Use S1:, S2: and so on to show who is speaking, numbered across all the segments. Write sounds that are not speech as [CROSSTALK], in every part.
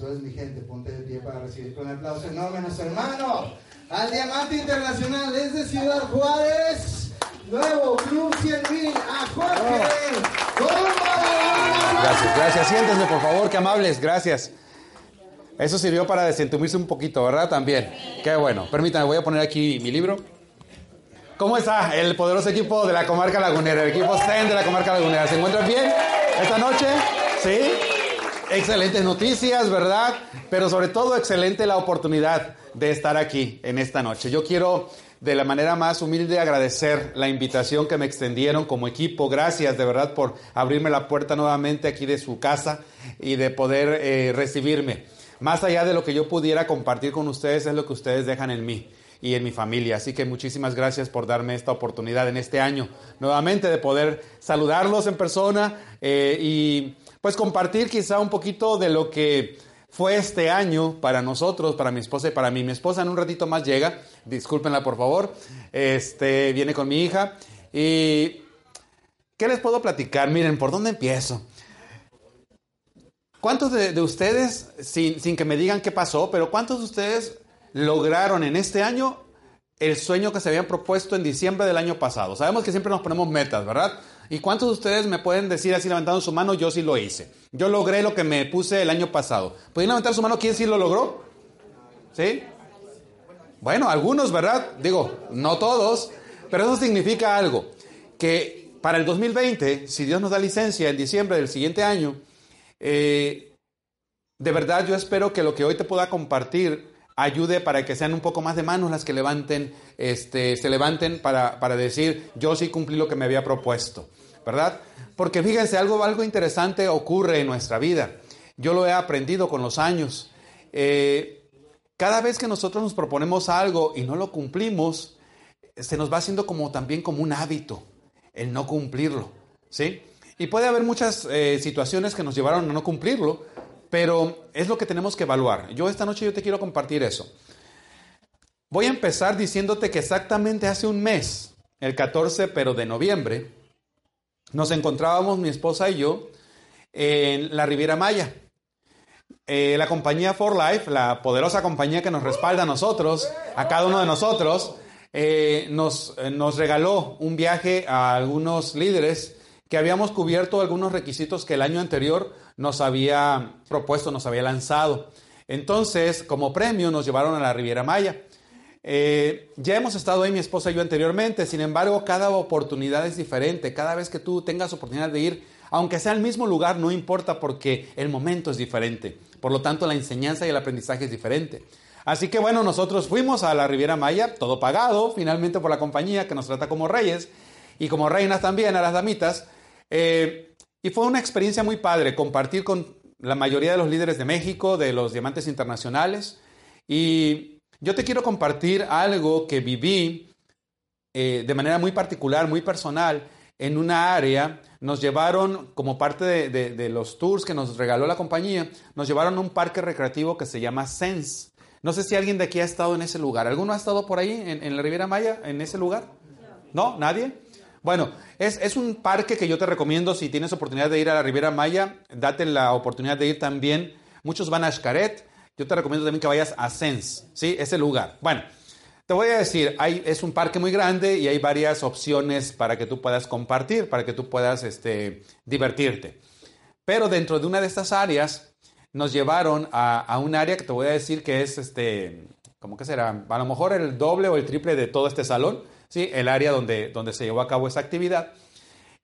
S1: Entonces, mi gente, ponte de pie para recibir con un aplauso enorme a nuestro hermano, al Diamante Internacional desde Ciudad Juárez, nuevo Club 100.000, a Jorge Gómez.
S2: Gracias, gracias. Siéntense, por favor, qué amables, gracias. Eso sirvió para desentumirse un poquito, ¿verdad? También. Qué bueno. Permítanme, voy a poner aquí mi libro. ¿Cómo está el poderoso equipo de la comarca lagunera, el equipo STEM de la comarca lagunera? ¿Se encuentran bien esta noche? ¿Sí? Excelentes noticias, ¿verdad? Pero sobre todo excelente la oportunidad de estar aquí en esta noche. Yo quiero de la manera más humilde agradecer la invitación que me extendieron como equipo. Gracias de verdad por abrirme la puerta nuevamente aquí de su casa y de poder eh, recibirme. Más allá de lo que yo pudiera compartir con ustedes es lo que ustedes dejan en mí y en mi familia. Así que muchísimas gracias por darme esta oportunidad en este año nuevamente de poder saludarlos en persona eh, y pues compartir quizá un poquito de lo que fue este año para nosotros, para mi esposa y para mí. Mi esposa en un ratito más llega, discúlpenla por favor, este, viene con mi hija. ¿Y qué les puedo platicar? Miren, ¿por dónde empiezo? ¿Cuántos de, de ustedes, sin, sin que me digan qué pasó, pero cuántos de ustedes lograron en este año el sueño que se habían propuesto en diciembre del año pasado? Sabemos que siempre nos ponemos metas, ¿verdad? ¿Y cuántos de ustedes me pueden decir así levantando su mano, yo sí lo hice? Yo logré lo que me puse el año pasado. ¿Pueden levantar su mano quién sí lo logró? ¿Sí? Bueno, algunos, ¿verdad? Digo, no todos, pero eso significa algo, que para el 2020, si Dios nos da licencia en diciembre del siguiente año, eh, de verdad yo espero que lo que hoy te pueda compartir ayude para que sean un poco más de manos las que levanten, este, se levanten para, para decir, yo sí cumplí lo que me había propuesto. ¿verdad? Porque fíjense, algo, algo interesante ocurre en nuestra vida. Yo lo he aprendido con los años. Eh, cada vez que nosotros nos proponemos algo y no lo cumplimos, se nos va haciendo como también como un hábito el no cumplirlo, ¿sí? Y puede haber muchas eh, situaciones que nos llevaron a no cumplirlo, pero es lo que tenemos que evaluar. Yo esta noche yo te quiero compartir eso. Voy a empezar diciéndote que exactamente hace un mes, el 14 pero de noviembre, nos encontrábamos mi esposa y yo en la Riviera Maya. Eh, la compañía For Life, la poderosa compañía que nos respalda a nosotros, a cada uno de nosotros, eh, nos, eh, nos regaló un viaje a algunos líderes que habíamos cubierto algunos requisitos que el año anterior nos había propuesto, nos había lanzado. Entonces, como premio, nos llevaron a la Riviera Maya. Eh, ya hemos estado ahí mi esposa y yo anteriormente, sin embargo, cada oportunidad es diferente. Cada vez que tú tengas oportunidad de ir, aunque sea al mismo lugar, no importa porque el momento es diferente. Por lo tanto, la enseñanza y el aprendizaje es diferente. Así que bueno, nosotros fuimos a la Riviera Maya, todo pagado, finalmente por la compañía que nos trata como reyes y como reinas también a las damitas. Eh, y fue una experiencia muy padre compartir con la mayoría de los líderes de México, de los diamantes internacionales. Y yo te quiero compartir algo que viví eh, de manera muy particular, muy personal, en una área. Nos llevaron, como parte de, de, los tours que nos regaló la compañía, nos llevaron a un parque recreativo que se llama Sense. No sé si alguien de aquí ha estado en ese lugar. ¿Alguno ha estado por ahí, en, en la Riviera Maya, en ese lugar? ¿No? ¿Nadie? Bueno, es, es, un parque que yo te recomiendo si tienes oportunidad de ir a la Riviera Maya, date la oportunidad de ir también. Muchos van a Xcaret, yo te recomiendo también que vayas a Sense, ¿sí? Ese lugar. Bueno, te voy a decir, es un parque muy grande y hay varias opciones para que tú puedas compartir, para que tú puedas este, divertirte. Pero dentro de una de estas áreas nos llevaron a, a un área que te voy a decir que es, este, ¿cómo que será? A lo mejor el doble o el triple de todo este salón, ¿sí? El área donde, donde se llevó a cabo esa actividad.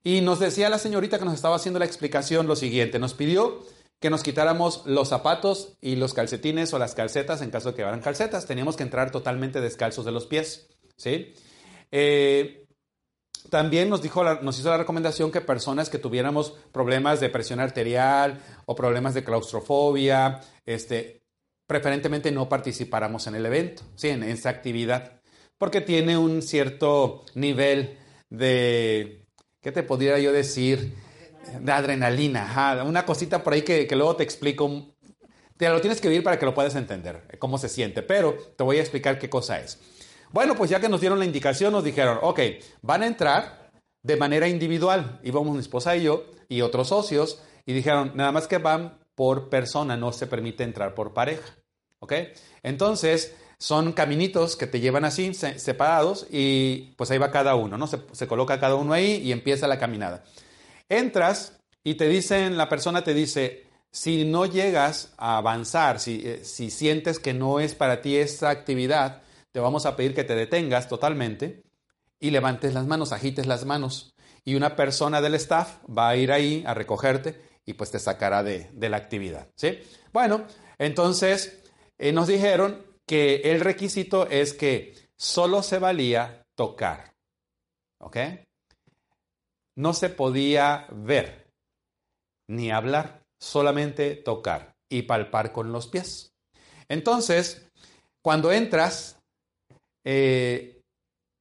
S2: Y nos decía la señorita que nos estaba haciendo la explicación lo siguiente, nos pidió que nos quitáramos los zapatos y los calcetines o las calcetas en caso de que fueran calcetas. Teníamos que entrar totalmente descalzos de los pies. ¿sí? Eh, también nos, dijo nos hizo la recomendación que personas que tuviéramos problemas de presión arterial o problemas de claustrofobia, este, preferentemente no participáramos en el evento, ¿sí? en esa actividad, porque tiene un cierto nivel de, ¿qué te podría yo decir? De adrenalina, una cosita por ahí que, que luego te explico. Te lo tienes que vivir para que lo puedas entender, eh, cómo se siente, pero te voy a explicar qué cosa es. Bueno, pues ya que nos dieron la indicación, nos dijeron, ok, van a entrar de manera individual. Íbamos mi esposa y yo y otros socios y dijeron, nada más que van por persona, no se permite entrar por pareja. ¿Ok? Entonces, son caminitos que te llevan así, separados, y pues ahí va cada uno, ¿no? Se, coloca cada uno ahí y empieza la caminada. Entras y te dicen, la persona te dice, si no llegas a avanzar, si, eh, si sientes que no es para ti esta actividad, te vamos a pedir que te detengas totalmente y levantes las manos, agites las manos. Y una persona del staff va a ir ahí a recogerte y pues te sacará de, la actividad. ¿sí? Bueno, entonces eh, nos dijeron que el requisito es que solo se valía tocar. ¿Ok? No se podía ver ni hablar, solamente tocar y palpar con los pies. Entonces, cuando entras, eh,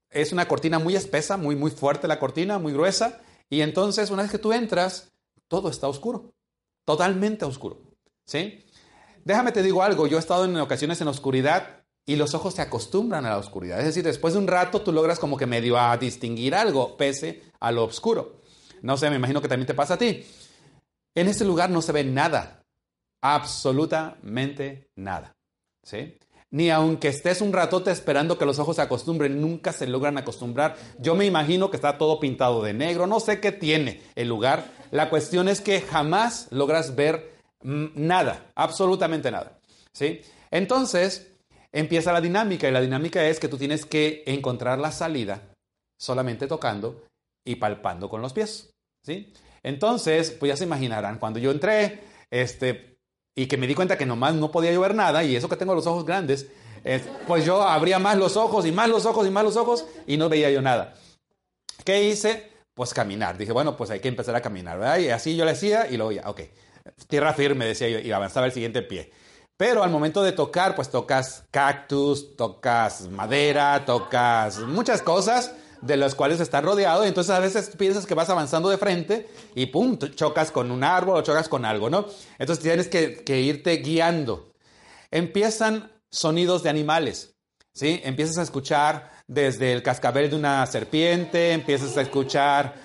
S2: es una cortina muy espesa, muy, muy fuerte la cortina, muy gruesa, y entonces una vez que tú entras, todo está oscuro, totalmente oscuro. ¿Sí? Déjame te digo algo, yo he estado en ocasiones en oscuridad y los ojos se acostumbran a la oscuridad. Es decir, después de un rato tú logras como que medio a distinguir algo pese a lo oscuro. No sé, me imagino que también te pasa a ti. En este lugar no se ve nada, absolutamente nada. ¿Sí? Ni aunque estés un ratote esperando que los ojos se acostumbren, nunca se logran acostumbrar. Yo me imagino que está todo pintado de negro, no sé qué tiene el lugar. La cuestión es que jamás logras ver nada, absolutamente nada. ¿sí? Entonces, empieza la dinámica y la dinámica es que tú tienes que encontrar la salida solamente tocando y palpando con los pies. ¿sí? Entonces, pues ya se imaginarán, cuando yo entré este, y que me di cuenta que nomás no podía yo ver nada y eso que tengo los ojos grandes, pues yo abría más los ojos y más los ojos y más los ojos y no veía yo nada. ¿Qué hice? Pues caminar. Dije, bueno, pues hay que empezar a caminar, ¿verdad? Y así yo le hacía y luego ya, ok tierra firme, decía yo, y avanzaba el siguiente pie. Pero al momento de tocar, pues tocas cactus, tocas madera, tocas muchas cosas de las cuales estás rodeado. Y entonces a veces piensas que vas avanzando de frente y pum, chocas con un árbol o chocas con algo, ¿no? Entonces tienes que, que irte guiando. Empiezan sonidos de animales, ¿sí? Empiezas a escuchar desde el cascabel de una serpiente, empiezas a escuchar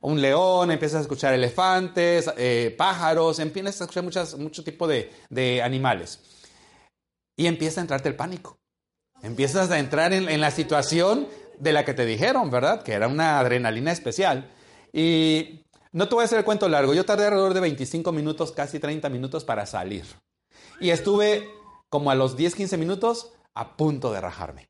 S2: un león, empiezas a escuchar elefantes, eh, pájaros, empiezas a escuchar muchas, mucho tipo de, de, animales. Y empieza a entrarte el pánico. Empiezas a entrar en, en la situación de la que te dijeron, ¿verdad? Que era una adrenalina especial. Y no te voy a hacer el cuento largo. Yo tardé alrededor de 25 minutos, casi 30 minutos para salir. Y estuve como a los 10, 15 minutos a punto de rajarme.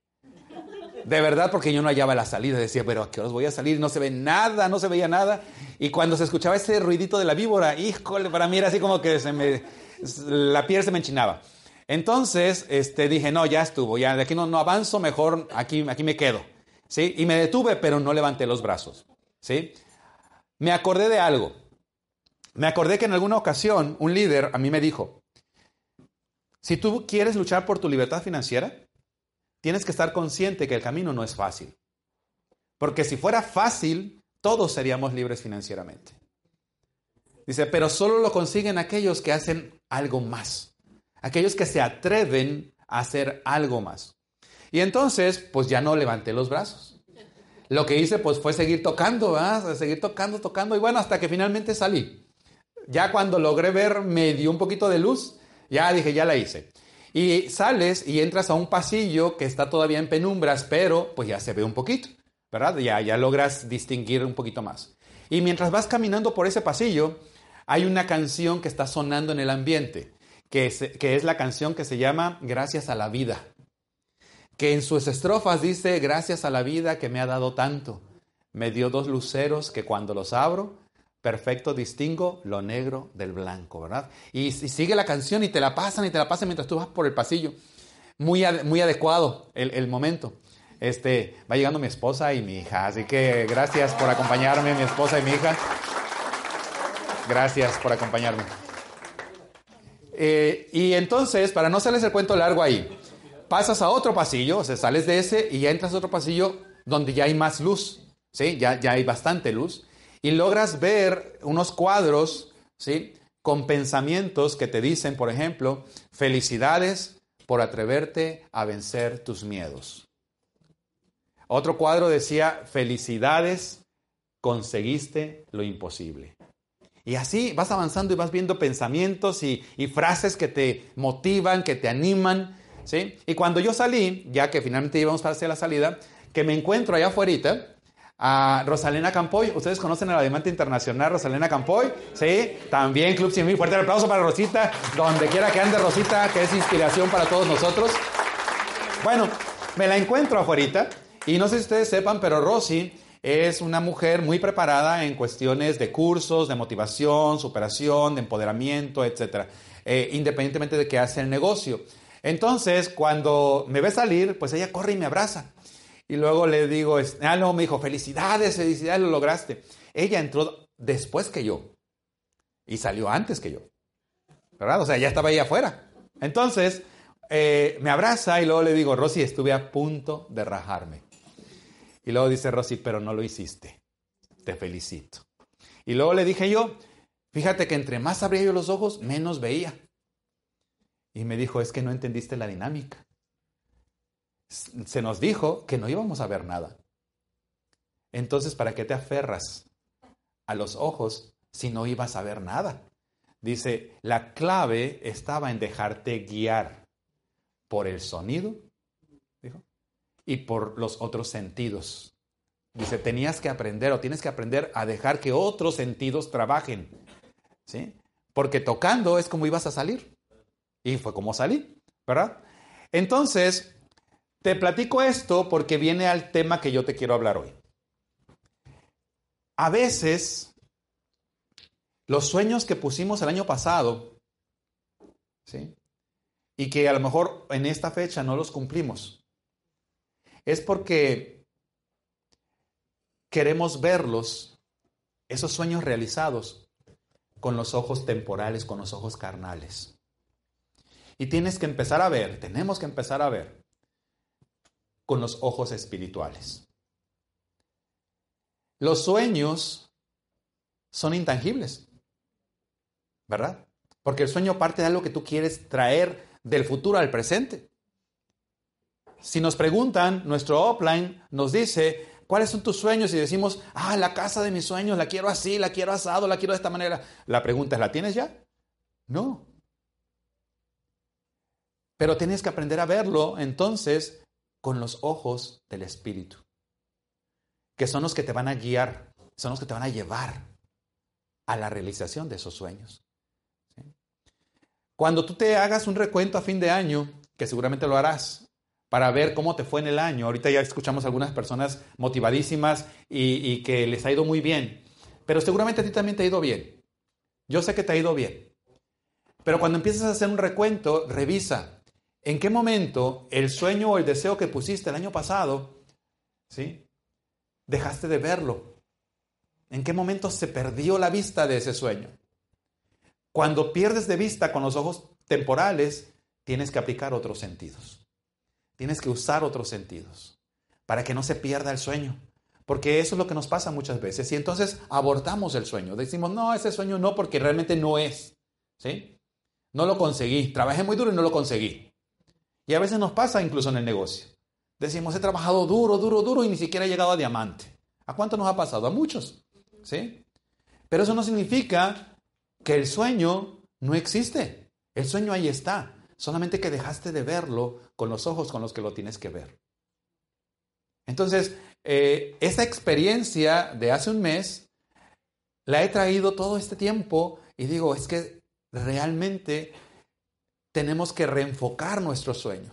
S2: De verdad, porque yo no hallaba la salida. Decía, pero ¿a qué horas voy a salir? No se ve nada, no se veía nada. Y cuando se escuchaba ese ruidito de la víbora, híjole, para mí era así como que la piel se me enchinaba. Entonces, este, dije, no, ya estuvo, ya de aquí no, no avanzo, mejor aquí, aquí me quedo. ¿Sí? Y me detuve, pero no levanté los brazos. ¿Sí? Me acordé de algo. Me acordé que en alguna ocasión un líder a mí me dijo, si tú quieres luchar por tu libertad financiera, tienes que estar consciente que el camino no es fácil. Porque si fuera fácil, todos seríamos libres financieramente. Dice, pero solo lo consiguen aquellos que hacen algo más. Aquellos que se atreven a hacer algo más. Y entonces, pues ya no levanté los brazos. Lo que hice, pues fue seguir tocando, ¿verdad? Seguir tocando, tocando. Y bueno, hasta que finalmente salí. Ya cuando logré ver, me dio un poquito de luz. Ya dije, ya la hice. Y sales y entras a un pasillo que está todavía en penumbras, pero pues ya se ve un poquito, ¿verdad? Ya, ya logras distinguir un poquito más. Y mientras vas caminando por ese pasillo, hay una canción que está sonando en el ambiente, que es, que es la canción que se llama Gracias a la vida, que en sus estrofas dice, gracias a la vida que me ha dado tanto, me dio dos luceros que cuando los abro, perfecto distingo lo negro del blanco, ¿verdad? Y, sigue la canción y te la pasan y te la pasan mientras tú vas por el pasillo. Muy, muy adecuado el, momento. Este, va llegando mi esposa y mi hija, así que gracias por acompañarme, mi esposa y mi hija. Gracias por acompañarme. Eh, y entonces, para no hacerles el cuento largo ahí, pasas a otro pasillo, o sea, sales de ese y ya entras a otro pasillo donde ya hay más luz, ¿sí? Ya, ya hay bastante luz. Y logras ver unos cuadros, ¿sí? Con pensamientos que te dicen, por ejemplo, felicidades por atreverte a vencer tus miedos. Otro cuadro decía, felicidades, conseguiste lo imposible. Y así vas avanzando y vas viendo pensamientos y, frases que te motivan, que te animan. ¿sí? Y cuando yo salí, ya que finalmente íbamos hacer la salida, que me encuentro allá afuera a Rosalena Campoy. ¿Ustedes conocen a la Diamante Internacional Rosalena Campoy? Sí, también Club 100 Fuerte el aplauso para Rosita, donde quiera que ande Rosita, que es inspiración para todos nosotros. Bueno, me la encuentro afuera y no sé si ustedes sepan, pero Rosy es una mujer muy preparada en cuestiones de cursos, de motivación, superación, de empoderamiento, etc. Eh, independientemente de que hace el negocio. Entonces, cuando me ve salir, pues ella corre y me abraza. Y luego le digo, ah, no, me dijo, felicidades, felicidades, lo lograste. Ella entró después que yo y salió antes que yo. ¿Verdad? O sea, ya estaba ahí afuera. Entonces, eh, me abraza y luego le digo, Rosy, estuve a punto de rajarme. Y luego dice Rosy, pero no lo hiciste. Te felicito. Y luego le dije yo, fíjate que entre más abría yo los ojos, menos veía. Y me dijo, es que no entendiste la dinámica. Se nos dijo que no íbamos a ver nada. Entonces, ¿para qué te aferras a los ojos si no ibas a ver nada? Dice, la clave estaba en dejarte guiar por el sonido y por los otros sentidos. Dice, tenías que aprender o tienes que aprender a dejar que otros sentidos trabajen. ¿Sí? Porque tocando es como ibas a salir. Y fue como salí, ¿verdad? Entonces, te platico esto porque viene al tema que yo te quiero hablar hoy. A veces, los sueños que pusimos el año pasado, ¿sí? Y que a lo mejor en esta fecha no los cumplimos es porque queremos verlos, esos sueños realizados, con los ojos temporales, con los ojos carnales. Y tienes que empezar a ver, tenemos que empezar a ver con los ojos espirituales. Los sueños son intangibles, ¿verdad? Porque el sueño parte de algo que tú quieres traer del futuro al presente. Si nos preguntan, nuestro offline nos dice, ¿cuáles son tus sueños? Y decimos, ah, la casa de mis sueños, la quiero así, la quiero asado, la quiero de esta manera. La pregunta es, ¿la tienes ya? No. Pero tienes que aprender a verlo entonces con los ojos del Espíritu, que son los que te van a guiar, son los que te van a llevar a la realización de esos sueños. Cuando tú te hagas un recuento a fin de año, que seguramente lo harás, para ver cómo te fue en el año. Ahorita ya escuchamos algunas personas motivadísimas y, que les ha ido muy bien, pero seguramente a ti también te ha ido bien. Yo sé que te ha ido bien. Pero cuando empiezas a hacer un recuento, revisa en qué momento el sueño o el deseo que pusiste el año pasado, ¿sí? Dejaste de verlo. ¿En qué momento se perdió la vista de ese sueño? Cuando pierdes de vista con los ojos temporales, tienes que aplicar otros sentidos. Tienes que usar otros sentidos para que no se pierda el sueño. Porque eso es lo que nos pasa muchas veces. Y entonces abortamos el sueño. Decimos, no, ese sueño no, porque realmente no es. ¿Sí? No lo conseguí. Trabajé muy duro y no lo conseguí. Y a veces nos pasa incluso en el negocio. Decimos, he trabajado duro, duro, duro y ni siquiera he llegado a diamante. ¿A cuánto nos ha pasado? A muchos. ¿Sí? Pero eso no significa que el sueño no existe. El sueño ahí está solamente que dejaste de verlo con los ojos con los que lo tienes que ver. Entonces, eh, esa experiencia de hace un mes la he traído todo este tiempo y digo, es que realmente tenemos que reenfocar nuestro sueño.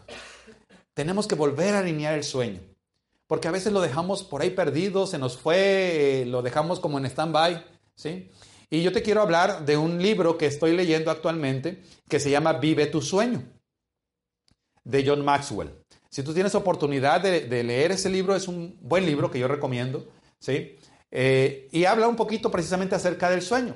S2: Tenemos que volver a alinear el sueño. Porque a veces lo dejamos por ahí perdido, se nos fue, eh, lo dejamos como en stand-by, ¿sí? Y yo te quiero hablar de un libro que estoy leyendo actualmente que se llama Vive tu sueño, de John Maxwell. Si tú tienes oportunidad de, leer ese libro, es un buen libro que yo recomiendo, ¿sí? Eh, y habla un poquito precisamente acerca del sueño,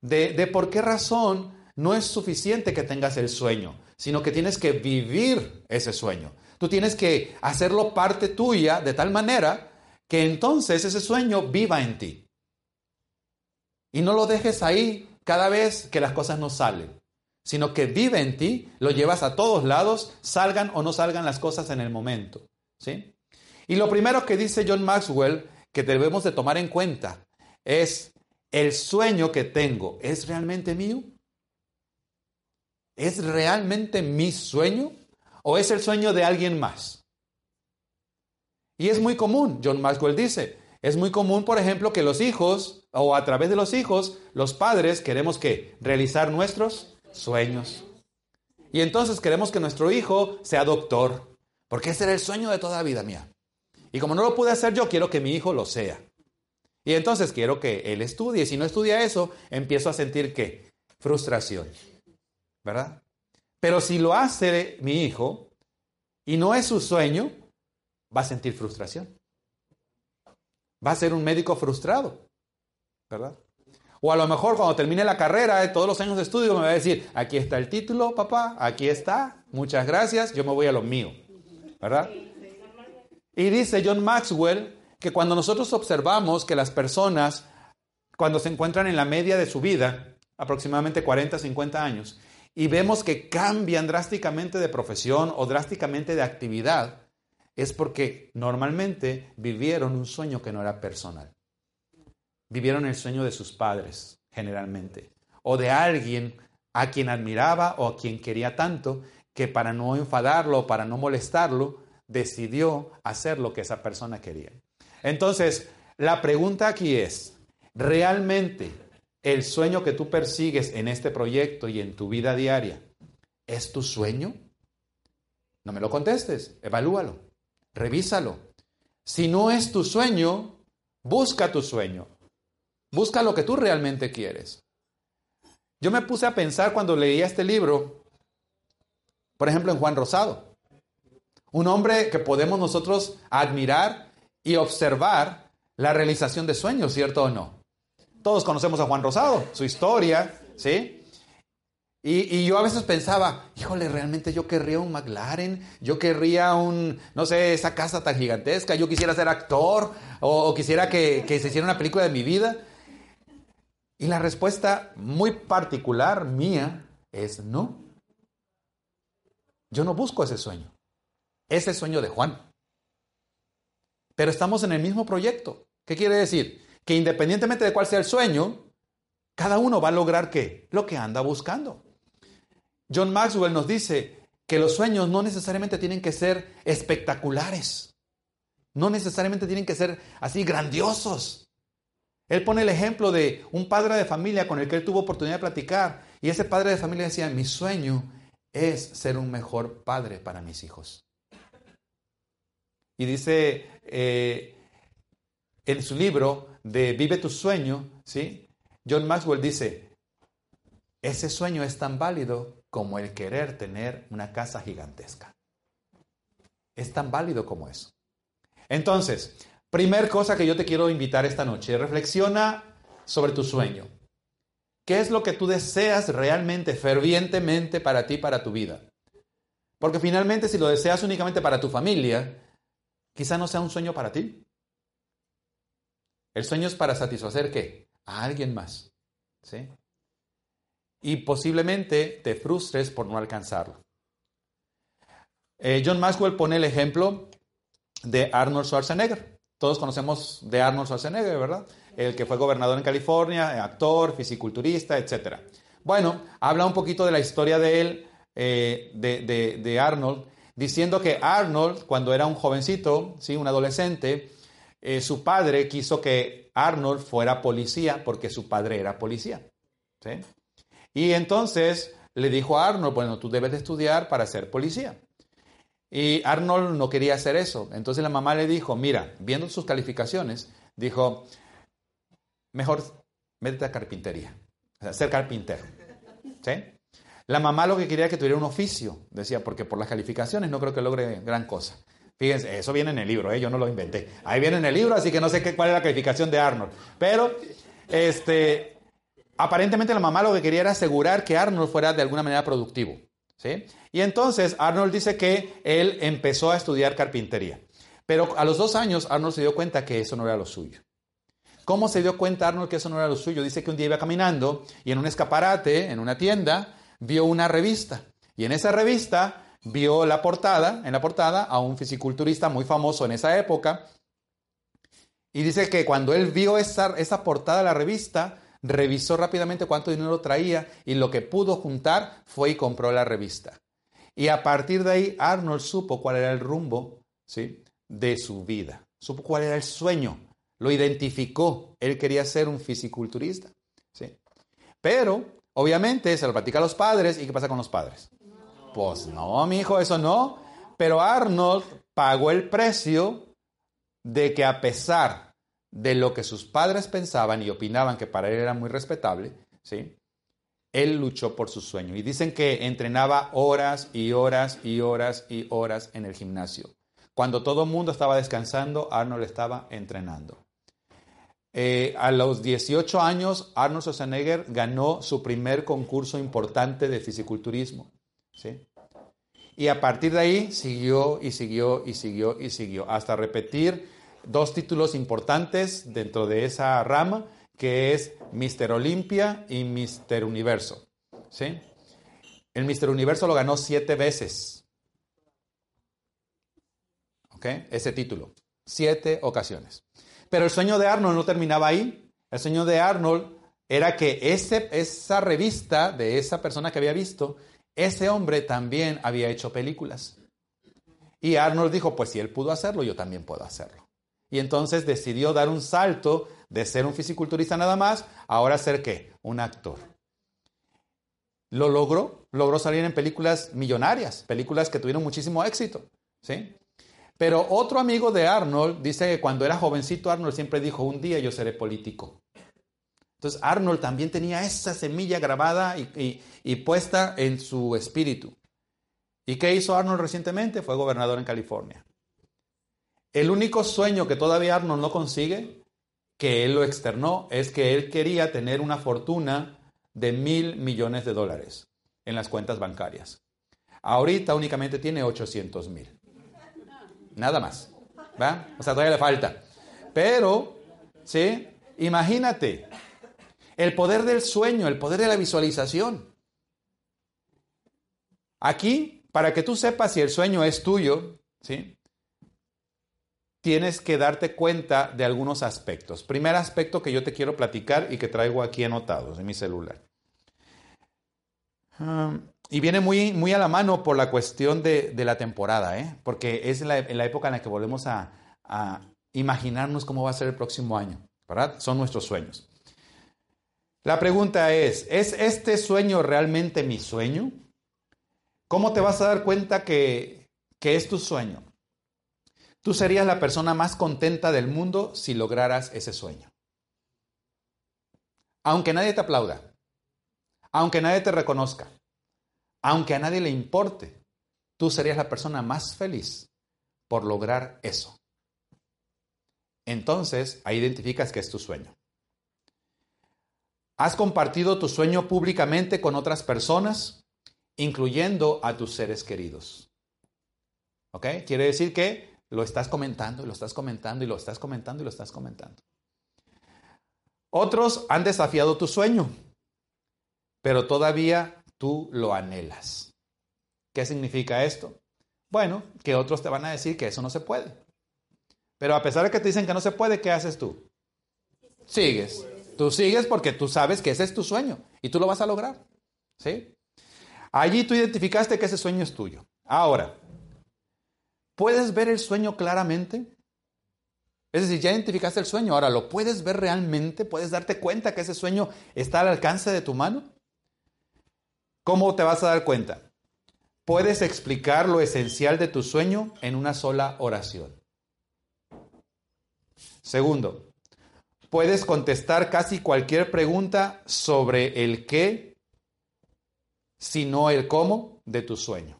S2: de, por qué razón no es suficiente que tengas el sueño, sino que tienes que vivir ese sueño. Tú tienes que hacerlo parte tuya de tal manera que entonces ese sueño viva en ti. Y no lo dejes ahí cada vez que las cosas no salen, sino que vive en ti, lo llevas a todos lados, salgan o no salgan las cosas en el momento. ¿sí? Y lo primero que dice John Maxwell que debemos de tomar en cuenta es el sueño que tengo, ¿es realmente mío? ¿Es realmente mi sueño o es el sueño de alguien más? Y es muy común, John Maxwell dice, es muy común, por ejemplo, que los hijos o a través de los hijos, los padres queremos que realizar nuestros sueños. Y entonces queremos que nuestro hijo sea doctor, porque ese era el sueño de toda vida mía. Y como no lo pude hacer yo, quiero que mi hijo lo sea. Y entonces quiero que él estudie. Si no estudia eso, empiezo a sentir qué? Frustración. ¿Verdad? Pero si lo hace mi hijo y no es su sueño, va a sentir frustración. Va a ser un médico frustrado. ¿Verdad? O a lo mejor cuando termine la carrera, de todos los años de estudio, me va a decir, aquí está el título, papá, aquí está, muchas gracias, yo me voy a lo mío. ¿Verdad? Y dice John Maxwell que cuando nosotros observamos que las personas, cuando se encuentran en la media de su vida, aproximadamente 40, 50 años, y vemos que cambian drásticamente de profesión o drásticamente de actividad, es porque normalmente vivieron un sueño que no era personal. Vivieron el sueño de sus padres, generalmente, o de alguien a quien admiraba o a quien quería tanto que para no enfadarlo o para no molestarlo, decidió hacer lo que esa persona quería. Entonces, la pregunta aquí es, ¿realmente el sueño que tú persigues en este proyecto y en tu vida diaria es tu sueño? No me lo contestes, evalúalo, revísalo. Si no es tu sueño, busca tu sueño. Busca lo que tú realmente quieres. Yo me puse a pensar cuando leía este libro, por ejemplo, en Juan Rosado. Un hombre que podemos nosotros admirar y observar la realización de sueños, ¿cierto o no? Todos conocemos a Juan Rosado, su historia, ¿sí? Y, yo a veces pensaba, híjole, realmente yo querría un McLaren, yo querría un, no sé, esa casa tan gigantesca, yo quisiera ser actor o, quisiera que, que se hiciera una película de mi vida. Y la respuesta muy particular mía es no. Yo no busco ese sueño. Ese sueño de Juan. Pero estamos en el mismo proyecto. ¿Qué quiere decir? Que independientemente de cuál sea el sueño, cada uno va a lograr qué? Lo que anda buscando. John Maxwell nos dice que los sueños no necesariamente tienen que ser espectaculares. No necesariamente tienen que ser así grandiosos. Él pone el ejemplo de un padre de familia con el que él tuvo oportunidad de platicar. Y ese padre de familia decía, mi sueño es ser un mejor padre para mis hijos. Y dice eh, en su libro de Vive tu sueño, ¿sí? John Maxwell dice, ese sueño es tan válido como el querer tener una casa gigantesca. Es tan válido como eso. Entonces, primer cosa que yo te quiero invitar esta noche, reflexiona sobre tu sueño. ¿Qué es lo que tú deseas realmente, fervientemente para ti, para tu vida? Porque finalmente si lo deseas únicamente para tu familia, Quizá no sea un sueño para ti. El sueño es para satisfacer qué? A alguien más. ¿Sí? Y posiblemente te frustres por no alcanzarlo. Eh, John Maxwell pone el ejemplo de Arnold Schwarzenegger. Todos conocemos de Arnold Schwarzenegger, ¿verdad? El que fue gobernador en California, actor, fisiculturista, etc. Bueno, habla un poquito de la historia de él, eh, de, de Arnold, diciendo que Arnold, cuando era un jovencito, ¿sí? un adolescente, eh, su padre quiso que Arnold fuera policía porque su padre era policía. Y entonces le dijo a Arnold, bueno, tú debes de estudiar para ser policía. Y Arnold no quería hacer eso. Entonces la mamá le dijo, mira, viendo sus calificaciones, dijo, mejor métete a carpintería, o sea, ser carpintero. ¿Sí? La mamá lo que quería era que tuviera un oficio, decía, porque por las calificaciones no creo que logre gran cosa. Fíjense, eso viene en el libro, ¿eh? yo no lo inventé. Ahí viene en el libro, así que no sé qué, cuál es la calificación de Arnold. Pero, este, aparentemente la mamá lo que quería era asegurar que Arnold fuera de alguna manera productivo. ¿sí? Y entonces Arnold dice que él empezó a estudiar carpintería. Pero a los dos años Arnold se dio cuenta que eso no era lo suyo. ¿Cómo se dio cuenta Arnold que eso no era lo suyo? Dice que un día iba caminando y en un escaparate, en una tienda, vio una revista. Y en esa revista vio la portada, en la portada, a un fisiculturista muy famoso en esa época. Y dice que cuando él vio esa, esa portada de la revista, revisó rápidamente cuánto dinero traía y lo que pudo juntar fue y compró la revista. Y a partir de ahí, Arnold supo cuál era el rumbo ¿sí? de su vida, supo cuál era el sueño, lo identificó. Él quería ser un fisiculturista. ¿sí? Pero, obviamente, se lo platica a los padres. ¿Y qué pasa con los padres? Pues no, mi hijo, eso no. Pero Arnold pagó el precio de que a pesar de lo que sus padres pensaban y opinaban que para él era muy respetable, ¿sí? Él luchó por su sueño. Y dicen que entrenaba horas y horas y horas y horas en el gimnasio. Cuando todo el mundo estaba descansando, Arnold estaba entrenando. Eh, a los 18 años, Arnold Schwarzenegger ganó su primer concurso importante de fisiculturismo. ¿Sí? Y a partir de ahí siguió y siguió y siguió y siguió, hasta repetir dos títulos importantes dentro de esa rama, que es Mister Olimpia y Mister Universo. ¿sí? El Mister Universo lo ganó siete veces. ¿Ok? Ese título. Siete ocasiones. Pero el sueño de Arnold no terminaba ahí. El sueño de Arnold era que ese, esa revista de esa persona que había visto, ese hombre también había hecho películas. Y Arnold dijo, pues si él pudo hacerlo, yo también puedo hacerlo. Y entonces decidió dar un salto de ser un fisiculturista nada más, ahora ser qué? Un actor. Lo logró, logró salir en películas millonarias, películas que tuvieron muchísimo éxito, ¿sí? Pero otro amigo de Arnold dice que cuando era jovencito Arnold siempre dijo, un día yo seré político. Entonces Arnold también tenía esa semilla grabada y, y puesta en su espíritu. ¿Y qué hizo Arnold recientemente? Fue gobernador en California. El único sueño que todavía Arnold no consigue, que él lo externó, es que él quería tener una fortuna de mil millones de dólares en las cuentas bancarias. Ahorita únicamente tiene 800 mil. Nada más. ¿Va? O sea, todavía le falta. Pero, ¿sí? Imagínate el poder del sueño, el poder de la visualización. Aquí, para que tú sepas si el sueño es tuyo, ¿sí? Tienes que darte cuenta de algunos aspectos. Primer aspecto que yo te quiero platicar y que traigo aquí anotados en mi celular. Um, y viene muy, muy a la mano por la cuestión de, la temporada, ¿eh? porque es la, la, época en la que volvemos a, a, imaginarnos cómo va a ser el próximo año, ¿verdad? Son nuestros sueños. La pregunta es, ¿es este sueño realmente mi sueño? ¿Cómo te vas a dar cuenta que, que es tu sueño? Tú serías la persona más contenta del mundo si lograras ese sueño. Aunque nadie te aplauda, aunque nadie te reconozca, aunque a nadie le importe, tú serías la persona más feliz por lograr eso. Entonces, ahí identificas que es tu sueño. ¿Has compartido tu sueño públicamente con otras personas, incluyendo a tus seres queridos? ¿Ok? Quiere decir que lo estás comentando y lo estás comentando y lo estás comentando y lo estás comentando. Otros han desafiado tu sueño, pero todavía tú lo anhelas. ¿Qué significa esto? Bueno, que otros te van a decir que eso no se puede. Pero a pesar de que te dicen que no se puede, ¿qué haces tú? Sigues. Tú sigues porque tú sabes que ese es tu sueño y tú lo vas a lograr. ¿Sí? Allí tú identificaste que ese sueño es tuyo. Ahora, ¿puedes ver el sueño claramente? Es decir, ya identificaste el sueño, ahora lo puedes ver realmente, puedes darte cuenta que ese sueño está al alcance de tu mano. ¿Cómo te vas a dar cuenta? Puedes explicar lo esencial de tu sueño en una sola oración. Segundo, puedes contestar casi cualquier pregunta sobre el qué, si no el cómo de tu sueño.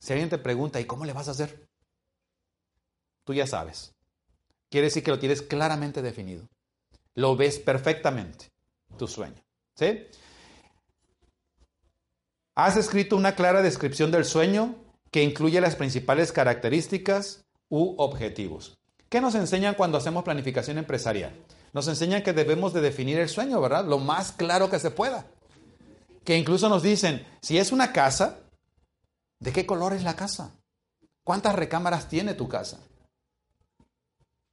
S2: Si alguien te pregunta, ¿y cómo le vas a hacer? Tú ya sabes. Quiere decir que lo tienes claramente definido. Lo ves perfectamente. tu sueño. ¿Sí? Has escrito una clara descripción del sueño que incluye las principales características u objetivos. ¿Qué nos enseñan cuando hacemos planificación empresarial? Nos enseñan que debemos de definir el sueño, ¿verdad? Lo más claro que se pueda. Que incluso nos dicen, si es una casa, ¿de qué color es la casa? ¿Cuántas recámaras tiene tu casa?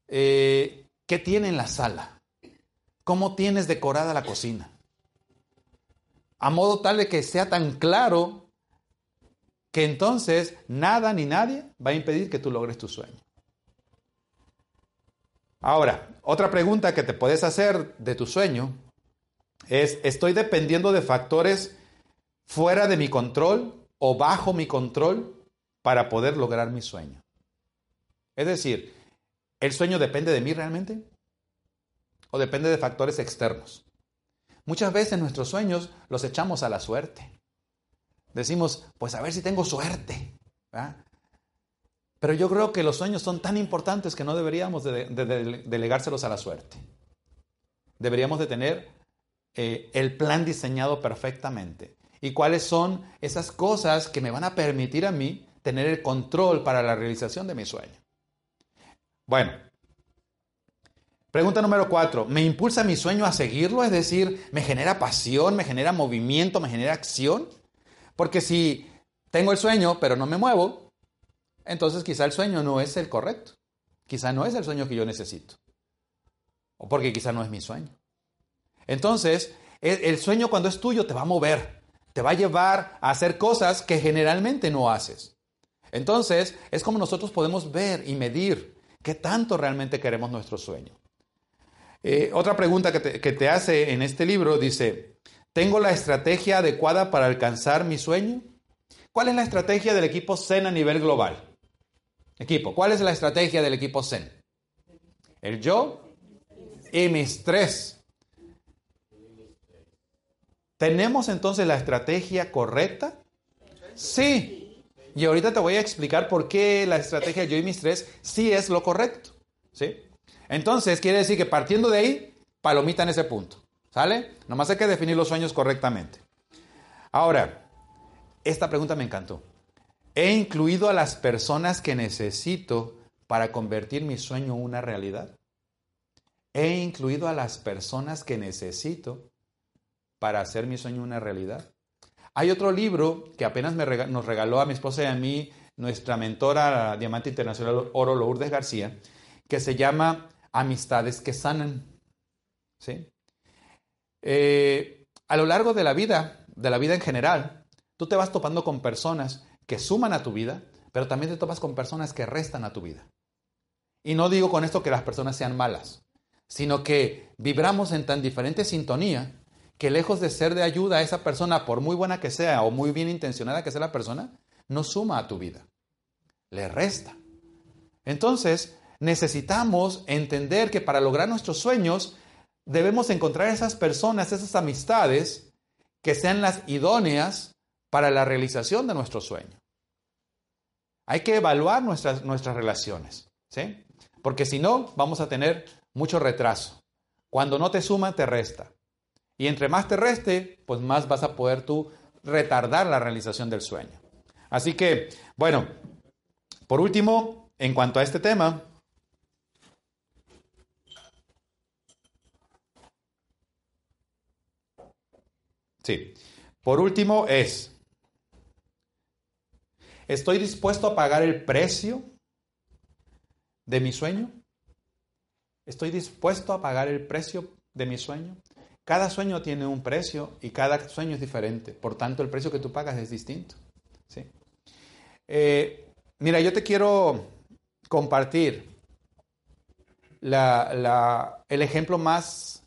S2: Eh, ¿Qué tiene en la sala? ¿Cómo tienes decorada la cocina? a modo tal de que sea tan claro que entonces nada ni nadie va a impedir que tú logres tu sueño. Ahora, otra pregunta que te puedes hacer de tu sueño es, ¿estoy dependiendo de factores fuera de mi control o bajo mi control para poder lograr mi sueño? Es decir, ¿el sueño depende de mí realmente? ¿O depende de factores externos? Muchas veces nuestros sueños los echamos a la suerte. Decimos, pues a ver si tengo suerte. Pero yo creo que los sueños son tan importantes que no deberíamos de, delegárselos a la suerte. Deberíamos de tener eh, el plan diseñado perfectamente. ¿Y cuáles son esas cosas que me van a permitir a mí tener el control para la realización de mi sueño? Bueno, Pregunta número cuatro, ¿me impulsa mi sueño a seguirlo? Es decir, ¿me genera pasión, me genera movimiento, me genera acción? Porque si tengo el sueño pero no me muevo, entonces quizá el sueño no es el correcto. Quizá no es el sueño que yo necesito. O porque quizá no es mi sueño. Entonces, el sueño cuando es tuyo te va a mover, te va a llevar a hacer cosas que generalmente no haces. Entonces, es como nosotros podemos ver y medir qué tanto realmente queremos nuestro sueño. Eh, otra pregunta que te, hace en este libro dice, ¿tengo la estrategia adecuada para alcanzar mi sueño? ¿Cuál es la estrategia del equipo Zen a nivel global? Equipo, ¿cuál es la estrategia del equipo Zen? El yo y mis tres. ¿Tenemos entonces la estrategia correcta? Sí. Y ahorita te voy a explicar por qué la estrategia yo y mis tres sí es lo correcto. ¿Sí? Entonces, quiere decir que partiendo de ahí, palomita en ese punto. ¿Sale? Nomás hay que definir los sueños correctamente. Ahora, esta pregunta me encantó. ¿He incluido a las personas que necesito para convertir mi sueño en una realidad? ¿He incluido a las personas que necesito para hacer mi sueño una realidad? Hay otro libro que apenas nos regaló a mi esposa y a mí nuestra mentora Diamante Internacional Oro Lourdes García, que se llama amistades que sanan. ¿sí? Eh, a lo largo de la vida, de la vida en general, tú te vas topando con personas que suman a tu vida, pero también te topas con personas que restan a tu vida. Y no digo con esto que las personas sean malas, sino que vibramos en tan diferente sintonía que lejos de ser de ayuda a esa persona, por muy buena que sea o muy bien intencionada que sea la persona, no suma a tu vida, le resta. Entonces, necesitamos entender que para lograr nuestros sueños debemos encontrar esas personas, esas amistades que sean las idóneas para la realización de nuestro sueño. Hay que evaluar nuestras, nuestras relaciones, ¿sí? Porque si no, vamos a tener mucho retraso. Cuando no te suma, te resta. Y entre más te reste, pues más vas a poder tú retardar la realización del sueño. Así que, bueno, por último, en cuanto a este tema, Sí. Por último es, ¿estoy dispuesto a pagar el precio de mi sueño? ¿Estoy dispuesto a pagar el precio de mi sueño? Cada sueño tiene un precio y cada sueño es diferente. Por tanto, el precio que tú pagas es distinto. ¿sí? Eh, mira, yo te quiero compartir el ejemplo más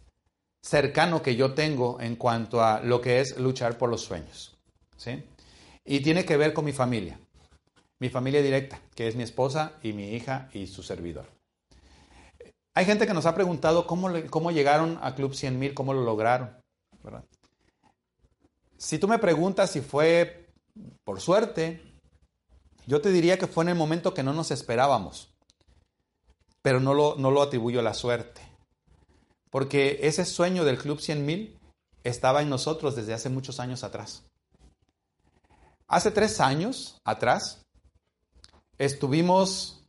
S2: cercano que yo tengo en cuanto a lo que es luchar por los sueños. ¿sí? Y tiene que ver con mi familia, mi familia directa, que es mi esposa y mi hija y su servidor. Hay gente que nos ha preguntado cómo, cómo llegaron a Club 100 cómo lo lograron. Si tú me preguntas si fue por suerte, yo te diría que fue en el momento que no nos esperábamos, pero no lo, no lo atribuyo a la suerte. Porque ese sueño del Club 100.000 estaba en nosotros desde hace muchos años atrás. Hace tres años atrás estuvimos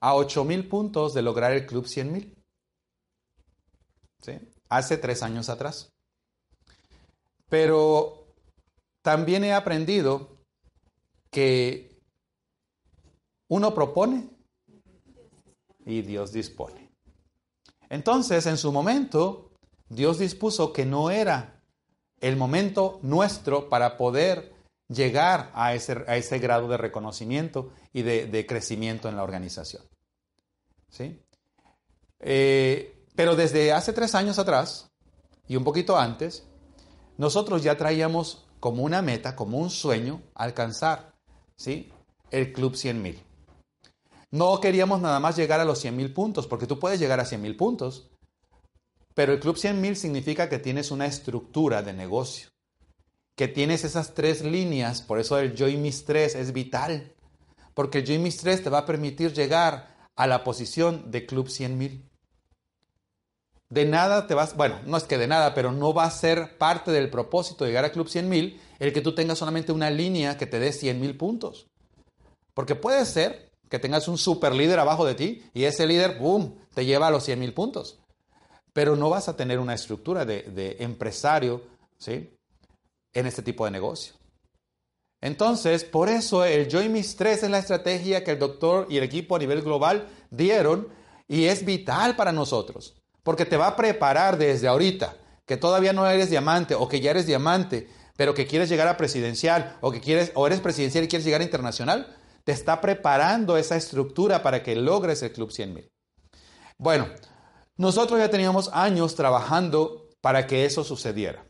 S2: a 8 mil puntos de lograr el club 100 mil. ¿Sí? Hace tres años atrás. Pero también he aprendido que uno propone y Dios dispone. Entonces, en su momento, Dios dispuso que no era el momento nuestro para poder llegar a ese, a ese grado de reconocimiento y de, crecimiento en la organización. ¿Sí? Eh, pero desde hace tres años atrás y un poquito antes, nosotros ya traíamos como una meta, como un sueño, alcanzar ¿sí? el Club 100.000. No queríamos nada más llegar a los 100.000 puntos, porque tú puedes llegar a 100.000 puntos, pero el Club 100.000 significa que tienes una estructura de negocio, que tienes esas tres líneas, por eso el Joy Mis 3 es vital, porque el Joy Mis 3 te va a permitir llegar a la posición de Club 100.000. De nada te vas, bueno, no es que de nada, pero no va a ser parte del propósito de llegar a Club 100.000 el que tú tengas solamente una línea que te dé 100.000 puntos. Porque puede ser que tengas un super líder abajo de ti y ese líder, ¡boom!, te lleva a los 100.000 puntos pero no vas a tener una estructura de, empresario ¿sí? en este tipo de negocio. Entonces, por eso el Joy Mis 3 es la estrategia que el doctor y el equipo a nivel global dieron y es vital para nosotros, porque te va a preparar desde ahorita, que todavía no eres diamante o que ya eres diamante, pero que quieres llegar a presidencial o que quieres o eres presidencial y quieres llegar a internacional, te está preparando esa estructura para que logres el Club 100.000. Bueno, nosotros ya teníamos años trabajando para que eso sucediera.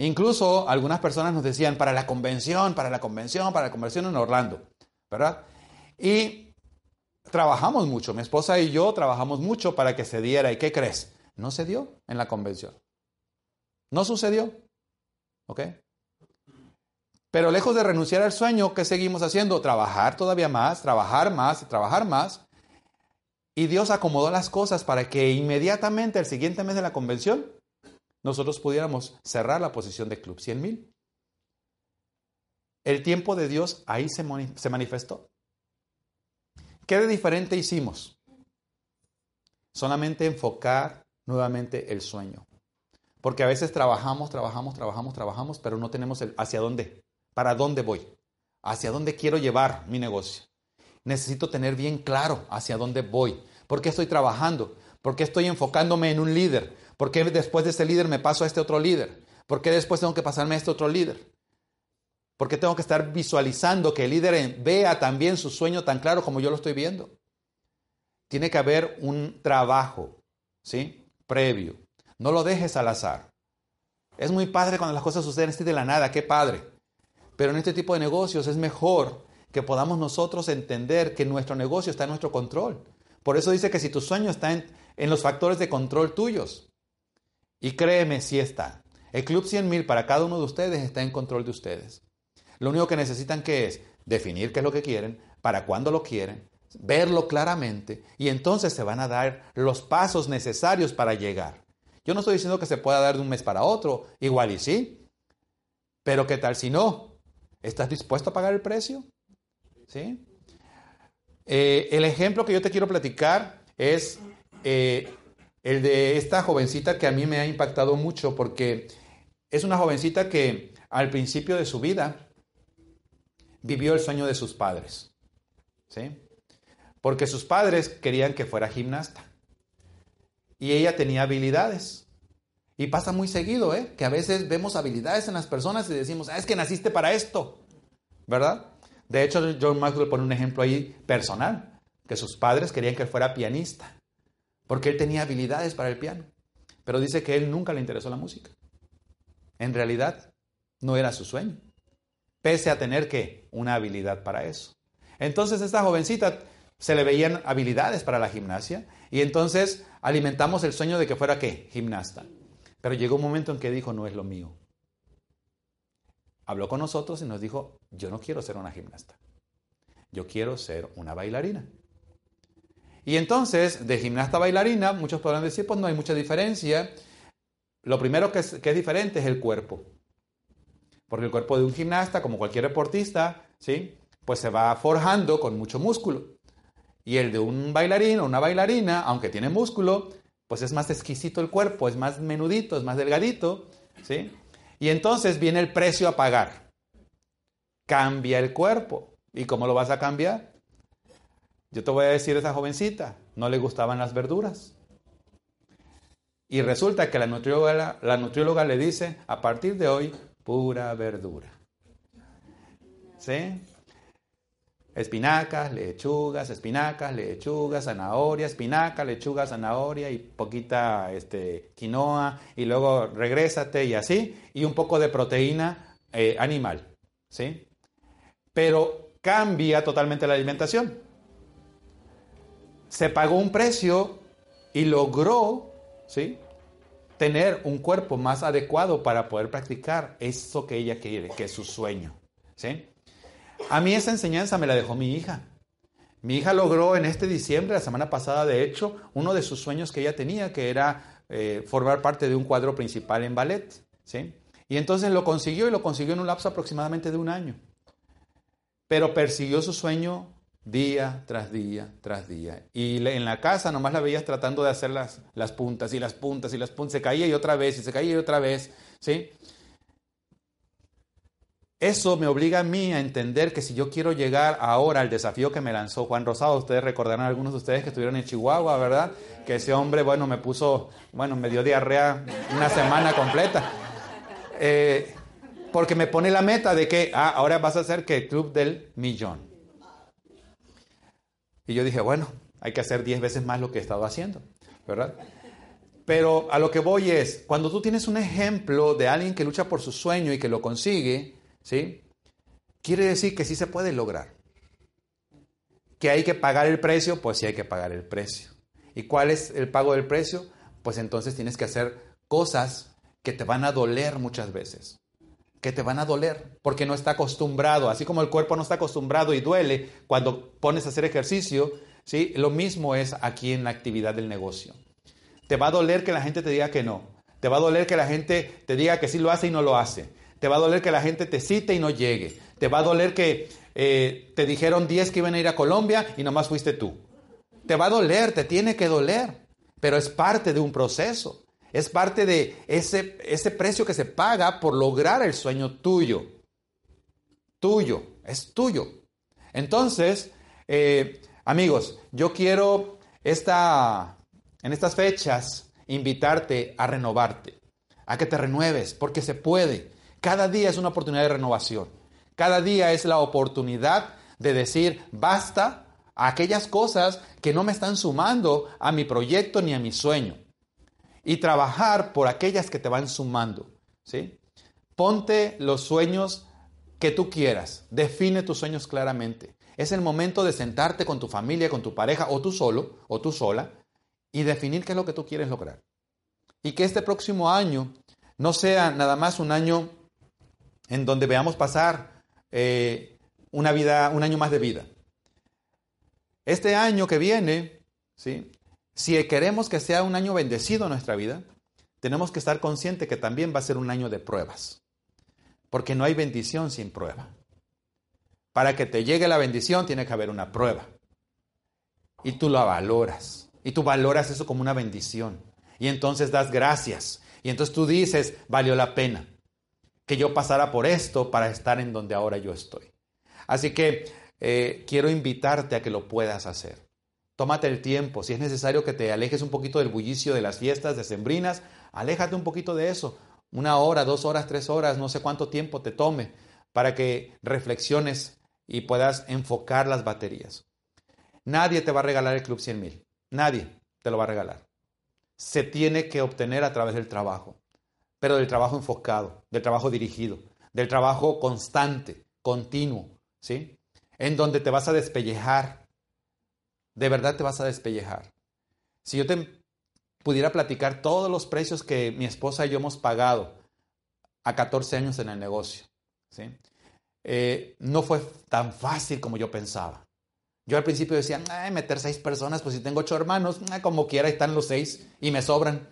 S2: Incluso algunas personas nos decían, para la convención, para la convención, para la convención en Orlando, ¿verdad? Y trabajamos mucho, mi esposa y yo trabajamos mucho para que se diera. ¿Y qué crees? No se dio en la convención. No sucedió. ¿Ok? Pero lejos de renunciar al sueño, ¿qué seguimos haciendo? Trabajar todavía más, trabajar más, trabajar más. Y Dios acomodó las cosas para que inmediatamente el siguiente mes de la convención nosotros pudiéramos cerrar la posición de Club 100.000. El tiempo de Dios ahí se, se manifestó. ¿Qué de diferente hicimos? Solamente enfocar nuevamente el sueño. Porque a veces trabajamos, trabajamos, trabajamos, trabajamos, pero no tenemos el hacia dónde, para dónde voy, hacia dónde quiero llevar mi negocio. Necesito tener bien claro hacia dónde voy. ¿Por qué estoy trabajando? ¿Por qué estoy enfocándome en un líder? ¿Por qué después de este líder me paso a este otro líder? ¿Por qué después tengo que pasarme a este otro líder? ¿Por qué tengo que estar visualizando que el líder vea también su sueño tan claro como yo lo estoy viendo? Tiene que haber un trabajo, ¿sí? Previo. No lo dejes al azar. Es muy padre cuando las cosas suceden así de la nada, qué padre. Pero en este tipo de negocios es mejor que podamos nosotros entender que nuestro negocio está en nuestro control. Por eso dice que si tu sueño está en, los factores de control tuyos, y créeme, si está. El Club 100.000 para cada uno de ustedes está en control de ustedes. Lo único que necesitan que es definir qué es lo que quieren, para cuándo lo quieren, verlo claramente y entonces se van a dar los pasos necesarios para llegar. Yo no estoy diciendo que se pueda dar de un mes para otro, igual y sí, pero ¿qué tal si no? ¿Estás dispuesto a pagar el precio? ¿Sí? Eh, el ejemplo que yo te quiero platicar es eh, el de esta jovencita que a mí me ha impactado mucho porque es una jovencita que al principio de su vida vivió el sueño de sus padres. ¿sí? Porque sus padres querían que fuera gimnasta. Y ella tenía habilidades. Y pasa muy seguido, ¿eh? Que a veces vemos habilidades en las personas y decimos, ah, es que naciste para esto, ¿verdad? De hecho, John Maxwell pone un ejemplo ahí personal, que sus padres querían que fuera pianista, porque él tenía habilidades para el piano, pero dice que él nunca le interesó la música. En realidad, no era su sueño, pese a tener que una habilidad para eso. Entonces, esta jovencita se le veían habilidades para la gimnasia y entonces alimentamos el sueño de que fuera qué? Gimnasta. Pero llegó un momento en que dijo, no es lo mío habló con nosotros y nos dijo, yo no quiero ser una gimnasta, yo quiero ser una bailarina. Y entonces, de gimnasta a bailarina, muchos podrán decir, pues no hay mucha diferencia. lo primero que es, que es diferente es el cuerpo. Porque el cuerpo de un gimnasta, como cualquier deportista, ¿sí? Pues se va forjando con mucho músculo. Y el de un bailarín o una bailarina, aunque tiene músculo, pues es más exquisito el cuerpo, es más menudito, es más delgadito, ¿sí? Y entonces viene el precio a pagar. Cambia el cuerpo. ¿Y cómo lo vas a cambiar? Yo te voy a decir esa jovencita, no le gustaban las verduras. Y resulta que la nutrióloga, la nutrióloga le dice, a partir de hoy, pura verdura. ¿Sí? Espinacas, lechugas, espinacas, lechugas, zanahoria, espinaca, lechuga, zanahoria y poquita este, quinoa y luego regrésate y así, y un poco de proteína eh, animal, ¿sí? Pero cambia totalmente la alimentación. Se pagó un precio y logró, ¿sí? Tener un cuerpo más adecuado para poder practicar eso que ella quiere, que es su sueño, ¿sí? A mí esa enseñanza me la dejó mi hija. Mi hija logró en este diciembre, la semana pasada, de hecho, uno de sus sueños que ella tenía, que era eh, formar parte de un cuadro principal en ballet. ¿sí? Y entonces lo consiguió y lo consiguió en un lapso aproximadamente de un año. Pero persiguió su sueño día tras día tras día. Y en la casa nomás la veías tratando de hacer las, las puntas y las puntas y las puntas. Se caía y otra vez y se caía y otra vez. ¿sí? Eso me obliga a mí a entender que si yo quiero llegar ahora al desafío que me lanzó Juan Rosado, ustedes recordarán algunos de ustedes que estuvieron en Chihuahua, ¿verdad? Que ese hombre, bueno, me puso, bueno, me dio diarrea una semana completa. Eh, porque me pone la meta de que, ah, ahora vas a hacer que el club del millón. Y yo dije, bueno, hay que hacer 10 veces más lo que he estado haciendo, ¿verdad? Pero a lo que voy es, cuando tú tienes un ejemplo de alguien que lucha por su sueño y que lo consigue, ¿Sí? Quiere decir que sí se puede lograr. ¿Que hay que pagar el precio? Pues sí hay que pagar el precio. ¿Y cuál es el pago del precio? Pues entonces tienes que hacer cosas que te van a doler muchas veces. Que te van a doler porque no está acostumbrado. Así como el cuerpo no está acostumbrado y duele cuando pones a hacer ejercicio, ¿sí? Lo mismo es aquí en la actividad del negocio. Te va a doler que la gente te diga que no. Te va a doler que la gente te diga que sí lo hace y no lo hace. Te va a doler que la gente te cite y no llegue. Te va a doler que eh, te dijeron 10 que iban a ir a Colombia y nomás fuiste tú. Te va a doler, te tiene que doler. Pero es parte de un proceso. Es parte de ese, ese precio que se paga por lograr el sueño tuyo. Tuyo, es tuyo. Entonces, eh, amigos, yo quiero esta, en estas fechas invitarte a renovarte, a que te renueves, porque se puede. Cada día es una oportunidad de renovación. Cada día es la oportunidad de decir basta a aquellas cosas que no me están sumando a mi proyecto ni a mi sueño. Y trabajar por aquellas que te van sumando. ¿sí? Ponte los sueños que tú quieras. Define tus sueños claramente. Es el momento de sentarte con tu familia, con tu pareja, o tú solo, o tú sola, y definir qué es lo que tú quieres lograr. Y que este próximo año no sea nada más un año en donde veamos pasar eh, una vida, un año más de vida. Este año que viene, ¿sí? Si queremos que sea un año bendecido en nuestra vida, tenemos que estar conscientes que también va a ser un año de pruebas, porque no hay bendición sin prueba. Para que te llegue la bendición tiene que haber una prueba. Y tú la valoras. Y tú valoras eso como una bendición. Y entonces das gracias. Y entonces tú dices, valió la pena que yo pasara por esto para estar en donde ahora yo estoy. Así que eh, quiero invitarte a que lo puedas hacer. Tómate el tiempo. Si es necesario que te alejes un poquito del bullicio de las fiestas decembrinas, aléjate un poquito de eso. Una hora, dos horas, tres horas, no sé cuánto tiempo te tome para que reflexiones y puedas enfocar las baterías. Nadie te va a regalar el Club 100 mil. Nadie te lo va a regalar. Se tiene que obtener a través del trabajo pero del trabajo enfocado, del trabajo dirigido, del trabajo constante, continuo, ¿sí? En donde te vas a despellejar, de verdad te vas a despellejar. Si yo te pudiera platicar todos los precios que mi esposa y yo hemos pagado a 14 años en el negocio, ¿sí? Eh, no fue tan fácil como yo pensaba. Yo al principio decía, meter seis personas, pues si tengo ocho hermanos, como quiera están los seis y me sobran.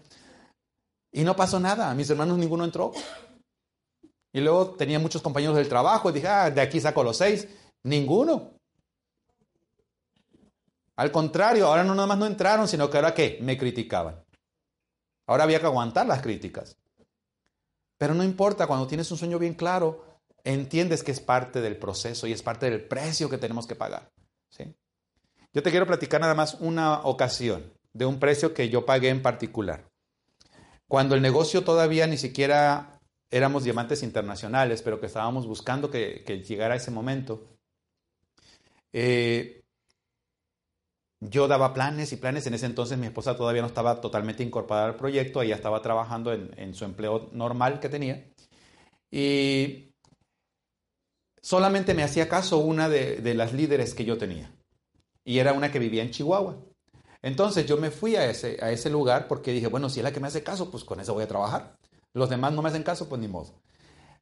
S2: Y no pasó nada, mis hermanos ninguno entró. Y luego tenía muchos compañeros del trabajo y dije, ah, de aquí saco los seis. Ninguno. Al contrario, ahora no nada más no entraron, sino que ahora qué, me criticaban. Ahora había que aguantar las críticas. Pero no importa, cuando tienes un sueño bien claro, entiendes que es parte del proceso y es parte del precio que tenemos que pagar. ¿sí? Yo te quiero platicar nada más una ocasión de un precio que yo pagué en particular. Cuando el negocio todavía ni siquiera éramos diamantes internacionales, pero que estábamos buscando que, llegara ese momento, eh, yo daba planes y planes. En ese entonces mi esposa todavía no estaba totalmente incorporada al proyecto, ella estaba trabajando en, su empleo normal que tenía. Y solamente me hacía caso una de, las líderes que yo tenía. Y era una que vivía en Chihuahua. Entonces yo me fui a ese, a ese lugar porque dije, bueno, si es la que me hace caso, pues con eso voy a trabajar. Los demás no me hacen caso, pues ni modo.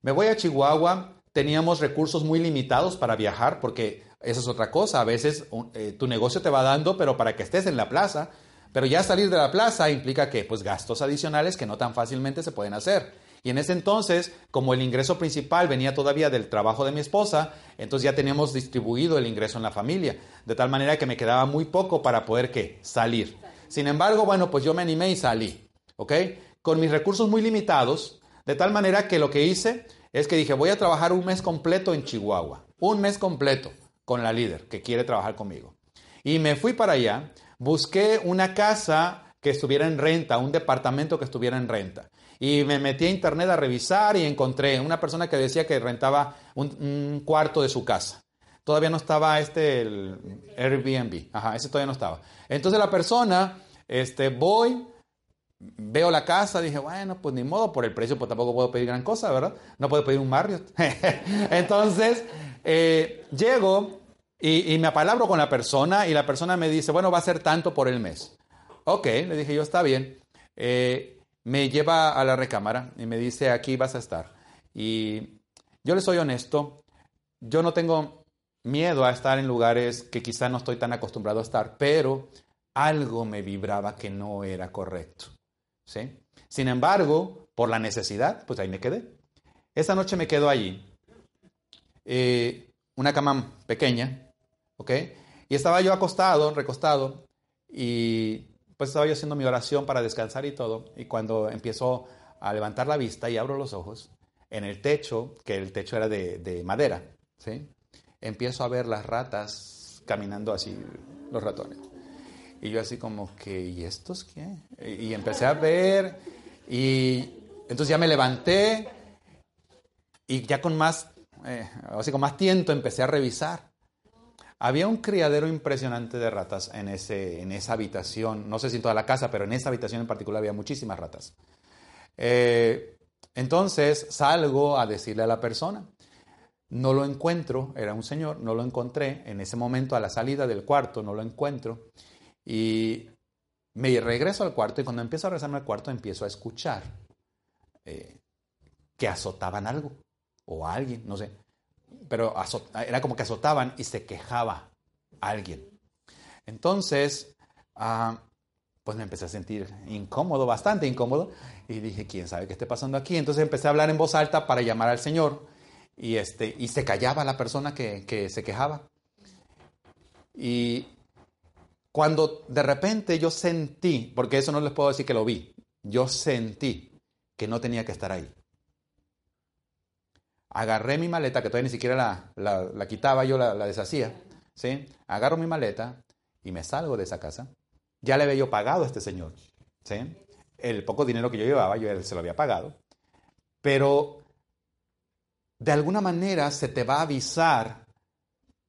S2: Me voy a Chihuahua, teníamos recursos muy limitados para viajar porque esa es otra cosa. A veces eh, tu negocio te va dando, pero para que estés en la plaza. Pero ya salir de la plaza implica que, pues, gastos adicionales que no tan fácilmente se pueden hacer. Y en ese entonces, como el ingreso principal venía todavía del trabajo de mi esposa, entonces ya teníamos distribuido el ingreso en la familia, de tal manera que me quedaba muy poco para poder ¿qué? salir. Sin embargo, bueno, pues yo me animé y salí, ¿ok? Con mis recursos muy limitados, de tal manera que lo que hice es que dije, voy a trabajar un mes completo en Chihuahua, un mes completo con la líder que quiere trabajar conmigo. Y me fui para allá, busqué una casa que estuviera en renta, un departamento que estuviera en renta. Y me metí a internet a revisar y encontré una persona que decía que rentaba un, cuarto de su casa. Todavía no estaba este el Airbnb. Ajá, ese todavía no estaba. Entonces la persona, este, voy, veo la casa, dije, bueno, pues ni modo, por el precio, pues tampoco puedo pedir gran cosa, ¿verdad? No puedo pedir un Marriott. [LAUGHS] Entonces, eh, llego y, me apalabro con la persona y la persona me dice, bueno, va a ser tanto por el mes. Ok, le dije yo, está bien. Eh, me lleva a la recámara y me dice, aquí vas a estar. Y yo le soy honesto, yo no tengo miedo a estar en lugares que quizá no estoy tan acostumbrado a estar, pero algo me vibraba que no era correcto. ¿sí? Sin embargo, por la necesidad, pues ahí me quedé. Esa noche me quedo allí eh, una cama pequeña, ¿ok? Y estaba yo acostado, recostado, y pues estaba yo haciendo mi oración para descansar y todo, y cuando empiezo a levantar la vista y abro los ojos, en el techo, que el techo era de, madera, ¿sí? Empiezo a ver las ratas caminando así, los ratones. Y yo así como que, ¿y estos qué? Y empecé a ver, y entonces ya me levanté, y ya con más eh, así con más tiento, empecé a revisar. Había un criadero impresionante de ratas en, ese, en esa habitación, no sé si en toda la casa, pero en esa habitación en particular había muchísimas ratas. Eh, entonces salgo a decirle a la persona, no lo encuentro, era un señor, no lo encontré, en ese momento a la salida del cuarto no lo encuentro y me regreso al cuarto y cuando empiezo a regresarme al cuarto empiezo a escuchar eh, que azotaban algo o alguien, no sé. Pero era como que azotaban y se quejaba alguien. Entonces, ah, pues me empecé a sentir incómodo, bastante incómodo, y dije, ¿quién sabe qué esté pasando aquí? Entonces empecé a hablar en voz alta para llamar al Señor, y, este, y se callaba la persona que, que se quejaba. Y cuando de repente yo sentí, porque eso no les puedo decir que lo vi, yo sentí que no tenía que estar ahí agarré mi maleta, que todavía ni siquiera la, quitaba, yo la, deshacía, ¿sí? Agarro mi maleta y me salgo de esa casa. Ya le había yo pagado a este señor, ¿sí? El poco dinero que yo llevaba, yo se lo había pagado. Pero de alguna manera se te va a avisar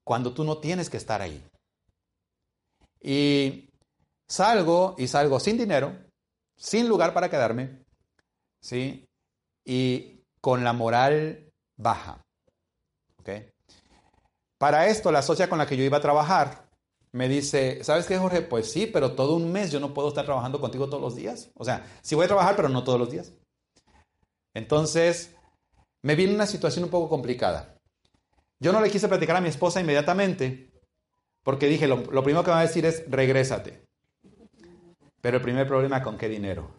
S2: cuando tú no tienes que estar ahí. Y salgo y salgo sin dinero, sin lugar para quedarme, ¿sí? Y con la moral baja. ¿Okay? Para esto, la socia con la que yo iba a trabajar me dice, ¿sabes qué, Jorge? Pues sí, pero todo un mes yo no puedo estar trabajando contigo todos los días. O sea, sí voy a trabajar, pero no todos los días. Entonces, me viene una situación un poco complicada. Yo no le quise platicar a mi esposa inmediatamente, porque dije, lo, primero que me va a decir es, regrésate. Pero el primer problema, ¿con qué dinero?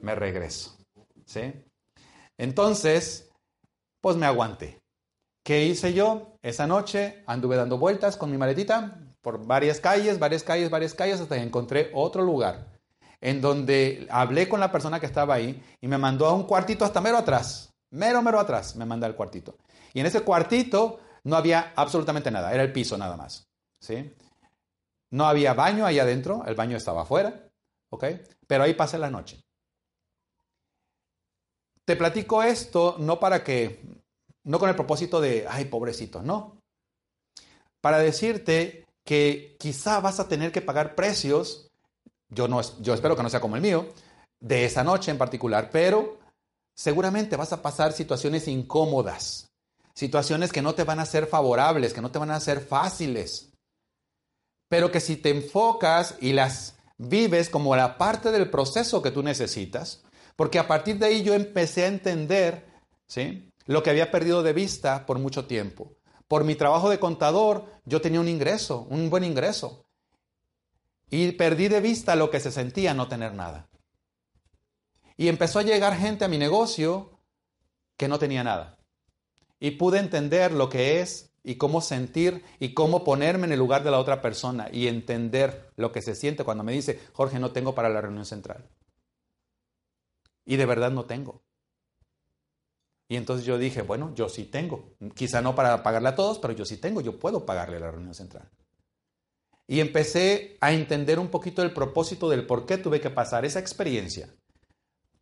S2: me regreso. ¿Sí? Entonces, pues me aguanté. ¿Qué hice yo? Esa noche anduve dando vueltas con mi maletita por varias calles, varias calles, varias calles, hasta que encontré otro lugar en donde hablé con la persona que estaba ahí y me mandó a un cuartito hasta mero atrás, mero, mero atrás, me manda al cuartito. Y en ese cuartito no había absolutamente nada, era el piso nada más. ¿sí? No había baño ahí adentro, el baño estaba afuera, ¿ok? Pero ahí pasé la noche. Te platico esto no para que, no con el propósito de, ay, pobrecito, no. Para decirte que quizá vas a tener que pagar precios, yo, no, yo espero que no sea como el mío, de esa noche en particular, pero seguramente vas a pasar situaciones incómodas, situaciones que no te van a ser favorables, que no te van a ser fáciles, pero que si te enfocas y las vives como la parte del proceso que tú necesitas, porque a partir de ahí yo empecé a entender ¿sí? Lo que había perdido de vista por mucho tiempo. Por mi trabajo de contador, yo tenía un ingreso, un buen ingreso. Y perdí de vista lo que se sentía no tener nada. Y empezó a llegar gente a mi negocio que no tenía nada. Y pude entender lo que es y cómo sentir y cómo ponerme en el lugar de la otra persona y entender lo que se siente cuando me dice, Jorge, no tengo para la reunión central. Y de verdad no tengo. Y entonces yo dije, bueno, yo sí tengo. Quizá no para pagarle a todos, pero yo sí tengo, yo puedo pagarle a la reunión central. Y empecé a entender un poquito el propósito del por qué tuve que pasar esa experiencia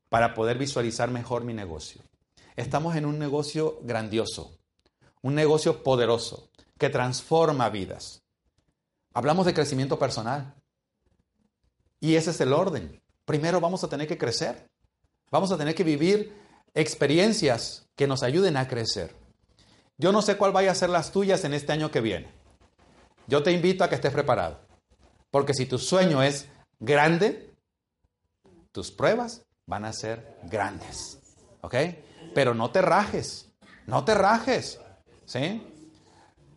S2: para poder visualizar mejor mi negocio. Estamos en un negocio grandioso, un negocio poderoso que transforma vidas. Hablamos de crecimiento personal. Y ese es el orden. Primero vamos a tener que crecer. Vamos a tener que vivir experiencias que nos ayuden a crecer. Yo no sé cuál vaya a ser las tuyas en este año que viene. Yo te invito a que estés preparado. Porque si tu sueño es grande, tus pruebas van a ser grandes. ¿Ok? Pero no te rajes. No te rajes. ¿Sí?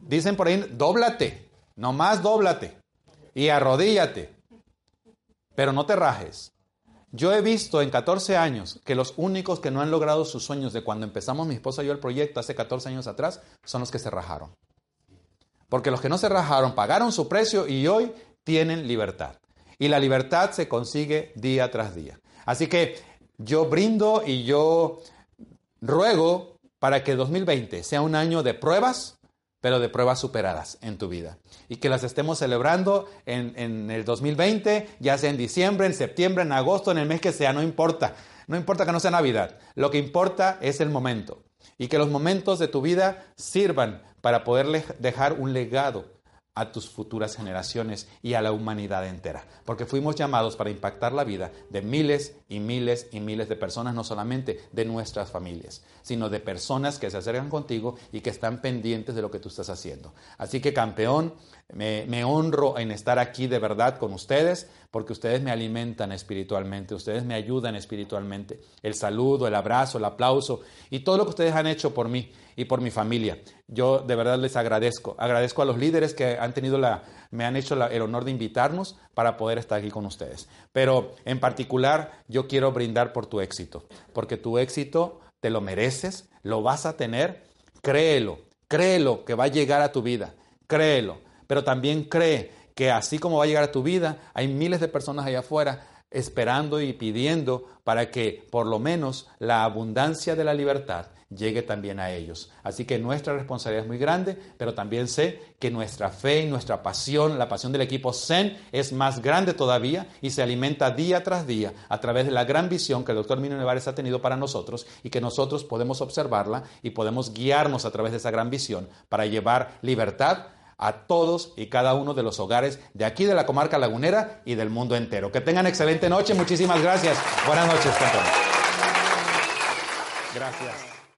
S2: Dicen por ahí, dóblate. Nomás dóblate. Y arrodíllate. Pero no te rajes. Yo he visto en 14 años que los únicos que no han logrado sus sueños de cuando empezamos mi esposa y yo el proyecto hace 14 años atrás son los que se rajaron. Porque los que no se rajaron pagaron su precio y hoy tienen libertad. Y la libertad se consigue día tras día. Así que yo brindo y yo ruego para que 2020 sea un año de pruebas, pero de pruebas superadas en tu vida. Y que las estemos celebrando en, el 2020, ya sea en diciembre, en septiembre, en agosto, en el mes que sea, no importa. No importa que no sea Navidad, lo que importa es el momento. Y que los momentos de tu vida sirvan para poder dejar un legado a tus futuras generaciones y a la humanidad entera. Porque fuimos llamados para impactar la vida de miles y miles y miles de personas, no solamente de nuestras familias, sino de personas que se acercan contigo y que están pendientes de lo que tú estás haciendo. Así que campeón, me, honro en estar aquí de verdad con ustedes, porque ustedes me alimentan espiritualmente, ustedes me ayudan espiritualmente. El saludo, el abrazo, el aplauso y todo lo que ustedes han hecho por mí y por mi familia. Yo de verdad les agradezco. Agradezco a los líderes que han tenido la, me han hecho el honor de invitarnos para poder estar aquí con ustedes. Pero en particular yo quiero brindar por tu éxito, porque tu éxito te lo mereces, lo vas a tener, créelo, créelo que va a llegar a tu vida, créelo, pero también cree que así como va a llegar a tu vida, hay miles de personas allá afuera esperando y pidiendo para que por lo menos la abundancia de la libertad llegue también a ellos. Así que nuestra responsabilidad es muy grande, pero también sé que nuestra fe y nuestra pasión, la pasión del equipo Zen, es más grande todavía y se alimenta día tras día a través de la gran visión que el doctor Mino Nevares ha tenido para nosotros y que nosotros podemos observarla y podemos guiarnos a través de esa gran visión para llevar libertad a todos y cada uno de los hogares de aquí de la comarca lagunera y del mundo entero. Que tengan excelente noche. Muchísimas gracias. Buenas noches, Gracias.